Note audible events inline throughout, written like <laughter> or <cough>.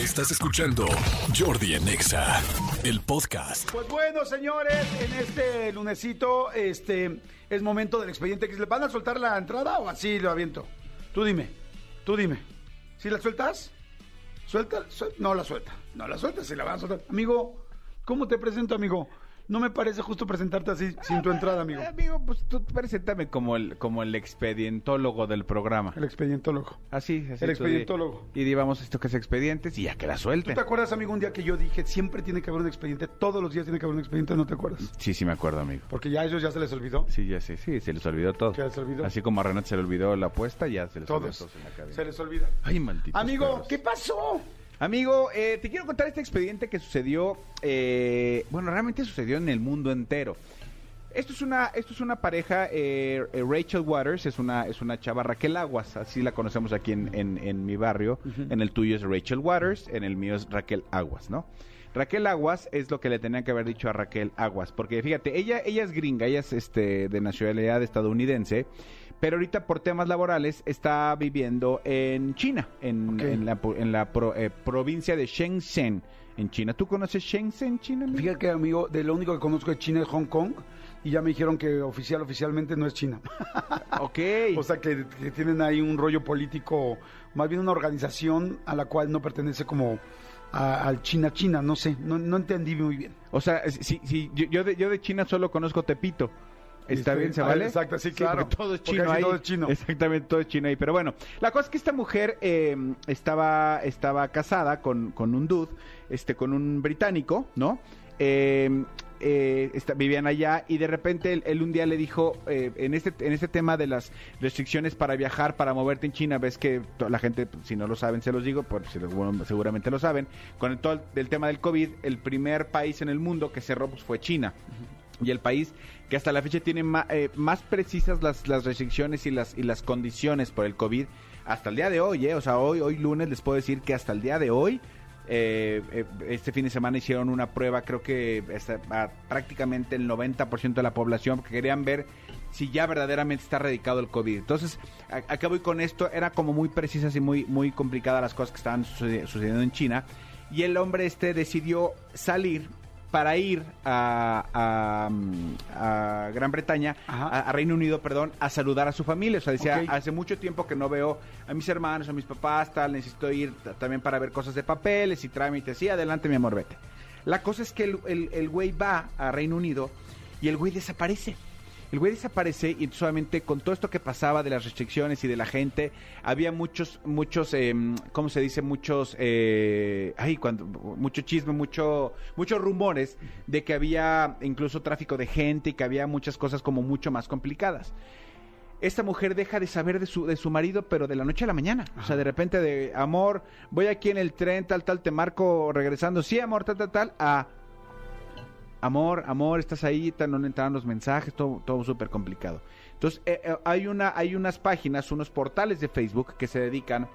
Estás escuchando Jordi en Exa, el podcast. Pues bueno, señores, en este lunesito, este, es momento del expediente. ¿Le van a soltar la entrada o así lo aviento? Tú dime, tú dime. ¿Si la sueltas? ¿Suelta? Suel- no la suelta. No la suelta, si la van a soltar. Amigo, ¿cómo te presento, amigo? No me parece justo presentarte así sin tu entrada, amigo. Amigo, pues tú preséntame como el, como el expedientólogo del programa. El expedientólogo. Así, así. El tú di- expedientólogo. Y di, vamos, esto que es expedientes y ya que la ¿Tú suelten. te acuerdas, amigo, un día que yo dije siempre tiene que haber un expediente? Todos los días tiene que haber un expediente, ¿no te acuerdas? Sí, sí me acuerdo, amigo. Porque ya a ellos ya se les olvidó. Sí, ya sé, sí, se les olvidó todo. ¿Qué se olvidó? Así como a Renat se le olvidó la apuesta, ya se les Todos. olvidó todos en la cabeza. Se les olvida. Ay, maldito. Amigo, ¿qué pasó? Amigo, eh, te quiero contar este expediente que sucedió, eh, bueno, realmente sucedió en el mundo entero. Esto es una, esto es una pareja, eh, eh, Rachel Waters, es una, es una chava, Raquel Aguas, así la conocemos aquí en, en- en mi barrio. En el tuyo es Rachel Waters, en el mío es Raquel Aguas, ¿no? Raquel Aguas es lo que le tenían que haber dicho a Raquel Aguas, porque fíjate, ella, ella es gringa, ella es este, de nacionalidad estadounidense, pero ahorita por temas laborales está viviendo en China, en, en la, en la pro- eh, provincia de Shenzhen, en China. ¿Tú conoces Shenzhen, China? amigo? Fíjate que, amigo, de lo único que conozco de China es Hong Kong. Y ya me dijeron que oficial, oficialmente no es China. <laughs> Ok. o sea, que, que tienen ahí un rollo político, más bien una organización a la cual no pertenece como al China-China. No sé, no, no entendí muy bien. O sea, sí, sí, yo, yo de, yo de China solo conozco Tepito. ¿Está Este, bien? ¿Se ah, vale? exacto, sí, claro. todo es chino ahí todo es chino. Exactamente, todo es chino ahí. Pero bueno, la cosa es que esta mujer eh, estaba, estaba casada con, con un dude, este, con un británico, ¿no? Eh, eh, está- vivían allá y de repente él, él un día le dijo eh, en este en este tema de las restricciones para viajar para moverte en China ves que la gente pues, si no lo saben se los digo pues bueno, seguramente lo saben con el, todo el, tema del covid el primer país en el mundo que cerró pues, fue China y el país que hasta la fecha tiene ma- eh, más precisas las, las restricciones y las y las condiciones por el COVID hasta el día de hoy, ¿eh? o sea, hoy hoy lunes les puedo decir que hasta el día de hoy eh, eh, este fin de semana hicieron una prueba, creo que está- a prácticamente el 90% de la población, porque querían ver si ya verdaderamente está erradicado el COVID. Entonces, acá voy con esto, era como muy precisas y muy, muy complicadas las cosas que estaban sucedi- sucediendo en China, y el hombre este decidió salir para ir a, a, mm, a Gran Bretaña, a, a Reino Unido, perdón, a saludar a su familia. O sea, decía, hace mucho tiempo que no veo a mis hermanos, a mis papás, tal, necesito ir también para ver cosas de papeles y trámites. Sí, adelante, mi amor, vete. La cosa es que el, el, el güey va a Reino Unido y el güey desaparece. El güey desaparece y solamente con todo esto que pasaba de las restricciones y de la gente, había muchos, muchos, eh, ¿cómo se dice? Muchos, eh, ay, cuando, mucho chisme, mucho, muchos rumores de que había incluso tráfico de gente y que había muchas cosas como mucho más complicadas esta mujer deja de saber de su, de su marido, pero de la noche a la mañana. O sea, de repente de amor, voy aquí en el tren, tal, tal, te marco regresando, sí, amor, tal, tal, tal, a amor, amor, estás ahí, no le entraron los mensajes, todo, todo súper complicado. Entonces, eh, eh, hay, una, hay unas páginas, unos portales de Facebook que se dedican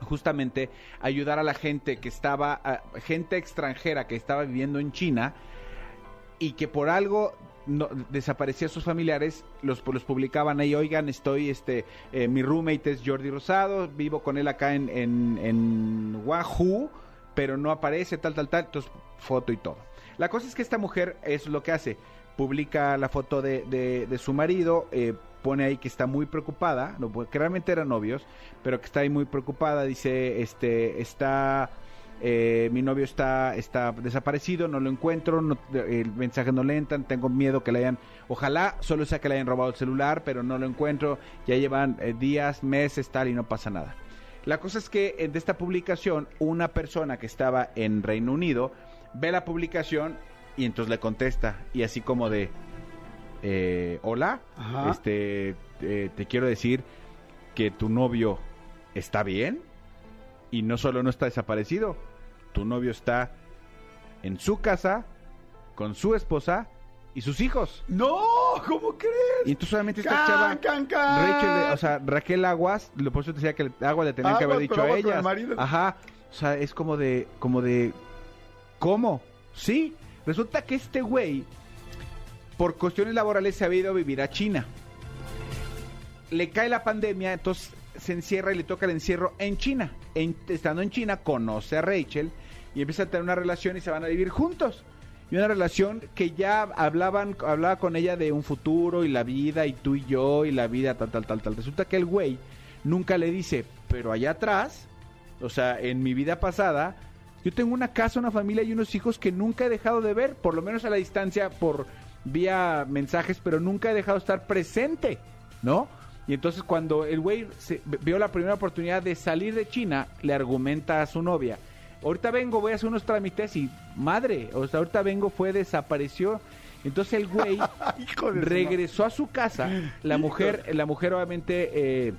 justamente a ayudar a la gente que estaba, gente extranjera que estaba viviendo en China y que por algo no, desaparecía sus familiares, los, los publicaban ahí, oigan, estoy, este, eh, mi roommate es Jordi Rosado, vivo con él acá en, en, en Wahoo, pero no aparece, tal, tal, tal, entonces foto y todo. La cosa es que esta mujer es lo que hace, publica la foto de, de, su marido, eh, pone ahí que está muy preocupada, no, que realmente eran novios, pero que está ahí muy preocupada, dice, este, está... Eh, mi novio está, está desaparecido, no lo encuentro, no, el mensaje no le entran, tengo miedo que le hayan, ojalá solo sea que le hayan robado el celular, pero no lo encuentro, ya llevan eh, días, meses, tal, y no pasa nada. La cosa es que de esta publicación, una persona que estaba en Reino Unido ve la publicación y entonces le contesta, y así como de, eh, hola, Ajá. este, eh, te quiero decir que tu novio está bien y no solo no está desaparecido, tu novio está en su casa con su esposa y sus hijos. ¡No! ¿Cómo crees? Y entonces solamente esta chava, can, can. Rachel, o sea, Raquel Aguas, lo por eso te decía que el agua le tenían que haber dicho a ellas. Ajá, o sea, es como de, como de, ¿cómo? Sí, resulta que este güey, por cuestiones laborales, se ha ido a vivir a China. Le cae la pandemia, entonces se encierra y le toca el encierro en China. Estando en China, conoce a Rachel y empieza a tener una relación y se van a vivir juntos. Y una relación que ya hablaban, hablaba con ella de un futuro y la vida y tú y yo y la vida tal, tal, tal, tal. Resulta que el güey nunca le dice, pero allá atrás, o sea, en mi vida pasada, yo tengo una casa, una familia y unos hijos que nunca he dejado de ver, por lo menos a la distancia, por vía mensajes, pero nunca he dejado de estar presente, ¿no? Y entonces cuando el güey se- vio la primera oportunidad de salir de China, le argumenta a su novia, ahorita vengo, voy a hacer unos trámites y madre, o sea, ahorita vengo, fue, desapareció. Entonces el güey <laughs> regresó a su casa, la mujer, la mujer obviamente, eh,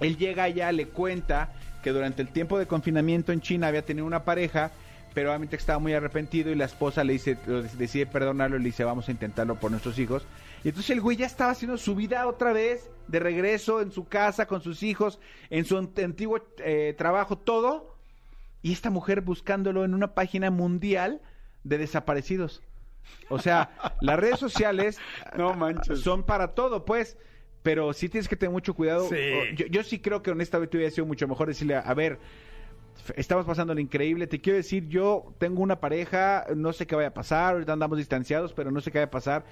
él llega allá, le cuenta que durante el tiempo de confinamiento en China había tenido una pareja, pero obviamente estaba muy arrepentido y la esposa le dice, decide perdonarlo y le dice, vamos a intentarlo por nuestros hijos. Y entonces el güey ya estaba haciendo su vida otra vez, de regreso en su casa, con sus hijos, en su ant- antiguo eh, trabajo, todo. Y esta mujer buscándolo en una página mundial de desaparecidos. O sea, las redes sociales <laughs> No manches. son para todo, pues. Pero sí tienes que tener mucho cuidado. Sí. Yo, yo sí creo que honestamente hubiera sido mucho mejor decirle, a ver, estamos pasando lo increíble, te quiero decir, yo tengo una pareja, no sé qué vaya a pasar, ahorita andamos distanciados, pero no sé qué vaya a pasar.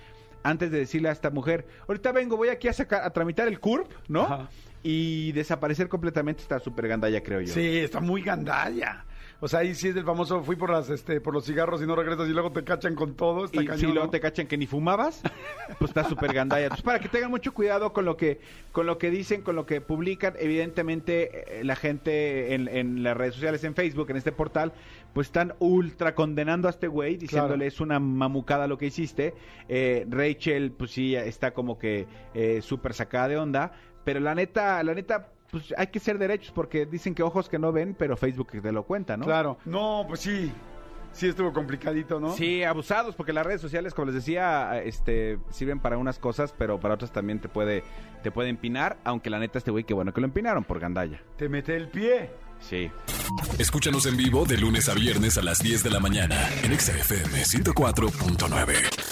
Antes de decirle a esta mujer, ahorita vengo, voy aquí a sacar, a tramitar el CURP, ¿no? Ajá. Y desaparecer completamente está súper gandalla, creo yo. Sí, está muy gandalla. O sea, ahí sí es el famoso, fui por las, este, por los cigarros y no regresas y luego te cachan con todo. Está y cañón, si luego ¿no? te cachan que ni fumabas, pues está súper gandalla. Entonces, para que tengan mucho cuidado con lo que, con lo que dicen, con lo que publican, evidentemente eh, la gente en, en las redes sociales, en Facebook, en este portal, pues están ultra condenando a este güey, diciéndole Claro. es una mamucada lo que hiciste. Eh, Rachel, pues sí, está como que eh, súper sacada de onda, pero la neta, la neta, pues hay que ser derechos porque dicen que ojos que no ven, pero Facebook te lo cuenta, ¿no? Claro. No, pues sí. Sí estuvo complicadito, ¿no? Sí, abusados, porque las redes sociales, como les decía, este, sirven para unas cosas, pero para otras también te puede, te puede empinar, aunque la neta este güey, qué bueno que lo empinaron por gandalla. Te mete el pie. Sí. Escúchanos en vivo de lunes a viernes a las 10 de la mañana en Exa FM 104.9.